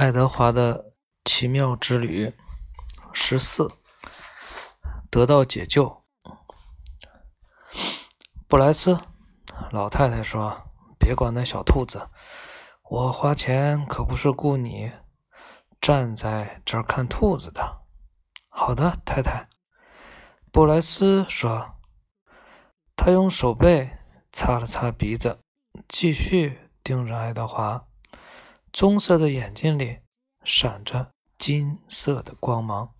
爱德华的奇妙之旅十四，得到解救。布莱斯老太太说：“别管那小兔子，我花钱可不是雇你站在这儿看兔子的。”好的，太太。布莱斯说。他用手背擦了擦鼻子，继续盯着爱德华。棕色的眼睛里闪着金色的光芒。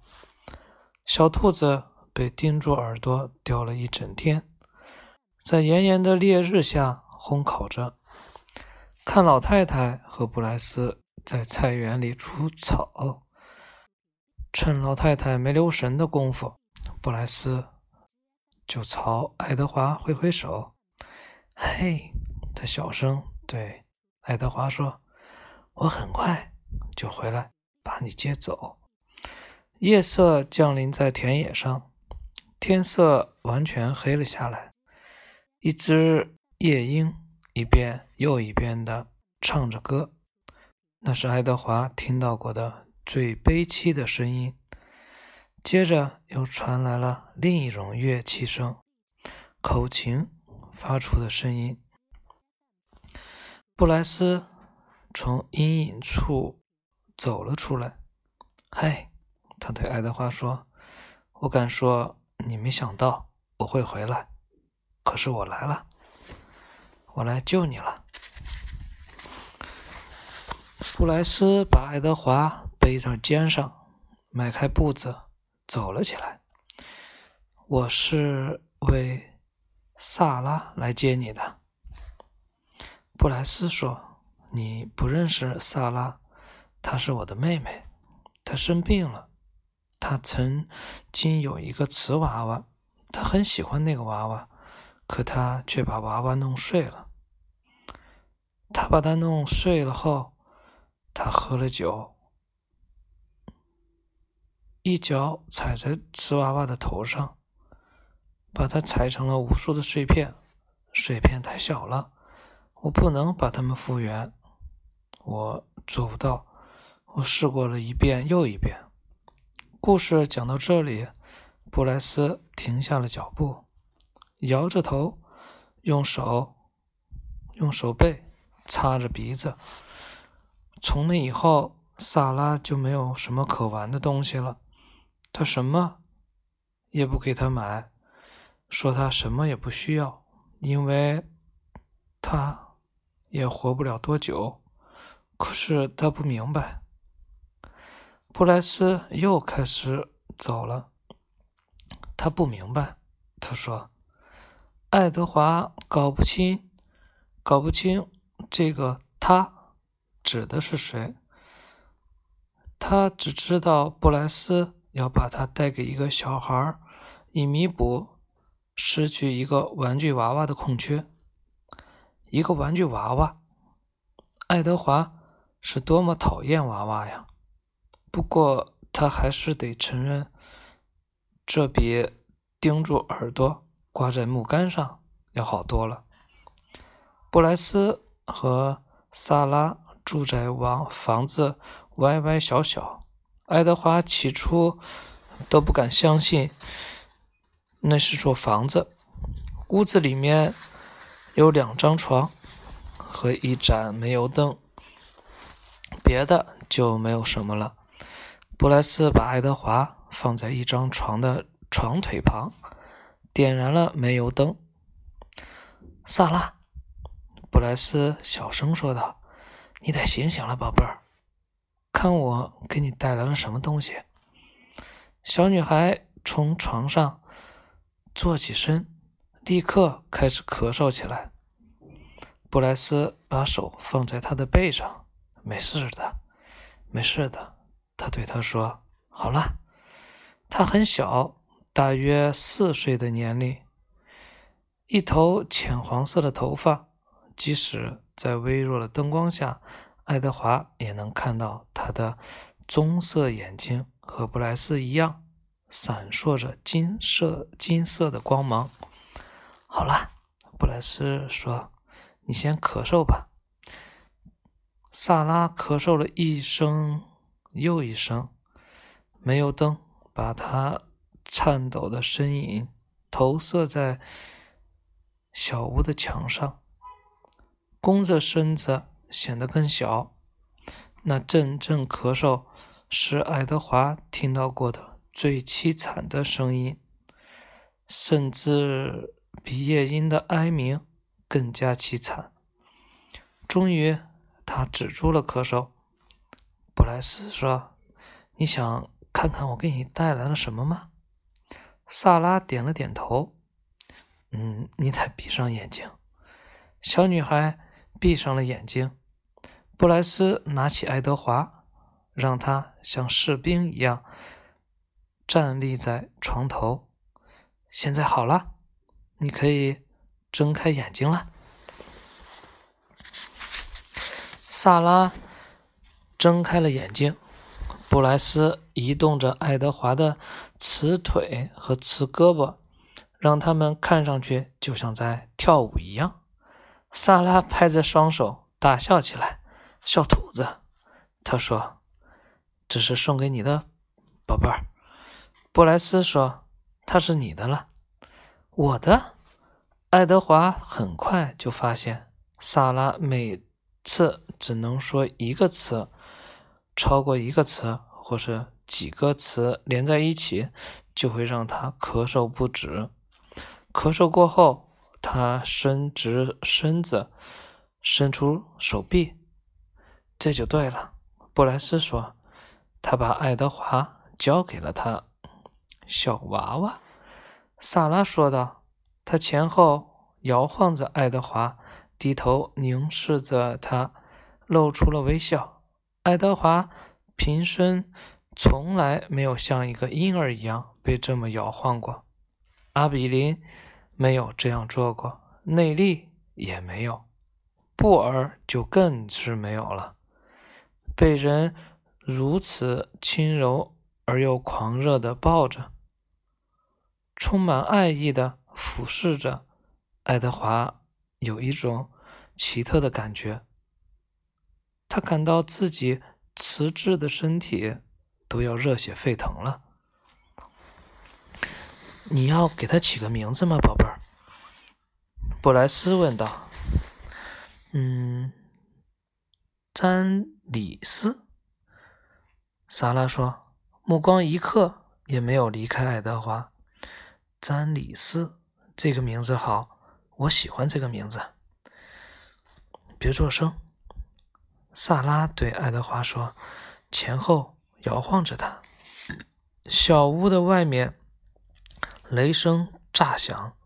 小兔子被钉住耳朵叼了一整天，在炎炎的烈日下烘烤着。看老太太和布莱斯在菜园里除草。趁老太太没留神的功夫，布莱斯。就朝爱德华挥挥手，嘿，他小声对爱德华说：“我很快就回来把你接走。”夜色降临在田野上，天色完全黑了下来。一只夜莺一遍又一遍地唱着歌，那是爱德华听到过的最悲凄的声音。接着又传来了另一种乐器声，口琴发出的声音。布莱斯从阴影处走了出来。“嘿，他对爱德华说：“我敢说你没想到我会回来，可是我来了，我来救你了。”布莱斯把爱德华背到肩上，迈开步子。走了起来。我是为萨拉来接你的，布莱斯说：“你不认识萨拉，她是我的妹妹。她生病了，她曾经有一个瓷娃娃，她很喜欢那个娃娃，可她却把娃娃弄碎了。她把它弄碎了后，她喝了酒。”一脚踩在瓷娃娃的头上，把它踩成了无数的碎片。碎片太小了，我不能把它们复原。我做不到。我试过了一遍又一遍。故事讲到这里，布莱斯停下了脚步，摇着头，用手用手背擦着鼻子。从那以后，萨拉就没有什么可玩的东西了。他什么也不给他买，说他什么也不需要，因为他也活不了多久。可是他不明白。布莱斯又开始走了。他不明白。他说：“爱德华搞不清，搞不清这个他指的是谁。他只知道布莱斯。”要把他带给一个小孩，以弥补失去一个玩具娃娃的空缺。一个玩具娃娃，爱德华是多么讨厌娃娃呀！不过他还是得承认，这比钉住耳朵挂在木杆上要好多了。布莱斯和萨拉住在房房子歪歪小小。爱德华起初都不敢相信那是座房子。屋子里面有两张床和一盏煤油灯，别的就没有什么了。布莱斯把爱德华放在一张床的床腿旁，点燃了煤油灯。萨拉，布莱斯小声说道：“你得醒醒了，宝贝儿。”看我给你带来了什么东西！小女孩从床上坐起身，立刻开始咳嗽起来。布莱斯把手放在她的背上，“没事的，没事的。”他对他说：“好了。”他很小，大约四岁的年龄，一头浅黄色的头发，即使在微弱的灯光下。爱德华也能看到他的棕色眼睛和布莱斯一样，闪烁着金色金色的光芒。好了，布莱斯说：“你先咳嗽吧。”萨拉咳嗽了一声又一声，煤油灯把他颤抖的身影投射在小屋的墙上，弓着身子显得更小。那阵阵咳嗽是爱德华听到过的最凄惨的声音，甚至比夜莺的哀鸣更加凄惨。终于。他止住了咳嗽。布莱斯说：“你想看看我给你带来了什么吗？”萨拉点了点头。“嗯，你得闭上眼睛。”小女孩闭上了眼睛。布莱斯拿起爱德华，让他像士兵一样站立在床头。现在好了，你可以睁开眼睛了。萨拉睁开了眼睛，布莱斯移动着爱德华的瓷腿和瓷胳膊，让他们看上去就像在跳舞一样。萨拉拍着双手大笑起来：“小兔子！”他说：“这是送给你的，宝贝儿。”布莱斯说：“它是你的了。”我的。爱德华很快就发现萨拉每。次只能说一个词，超过一个词或是几个词连在一起，就会让他咳嗽不止。咳嗽过后，他伸直身子，伸出手臂，这就对了。布莱斯说：“他把爱德华交给了他。”小娃娃，萨拉说道。他前后摇晃着爱德华。低头凝视着他，露出了微笑。爱德华平生从来没有像一个婴儿一样被这么摇晃过。阿比林没有这样做过，内利也没有，布尔就更是没有了。被人如此轻柔而又狂热地抱着，充满爱意地俯视着爱德华。有一种奇特的感觉，他感到自己瓷质的身体都要热血沸腾了。你要给他起个名字吗，宝贝儿？布莱斯问道。嗯，詹里斯。萨拉说，目光一刻也没有离开爱德华。詹里斯这个名字好。我喜欢这个名字。别作声，萨拉对爱德华说，前后摇晃着他。小屋的外面，雷声炸响，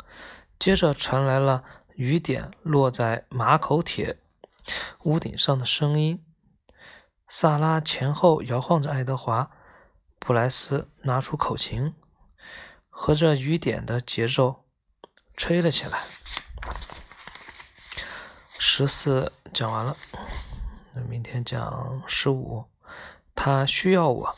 接着传来了雨点落在马口铁屋顶上的声音。萨拉前后摇晃着爱德华，布莱斯拿出口琴，和着雨点的节奏吹了起来。十四讲完了，那明天讲十五。他需要我。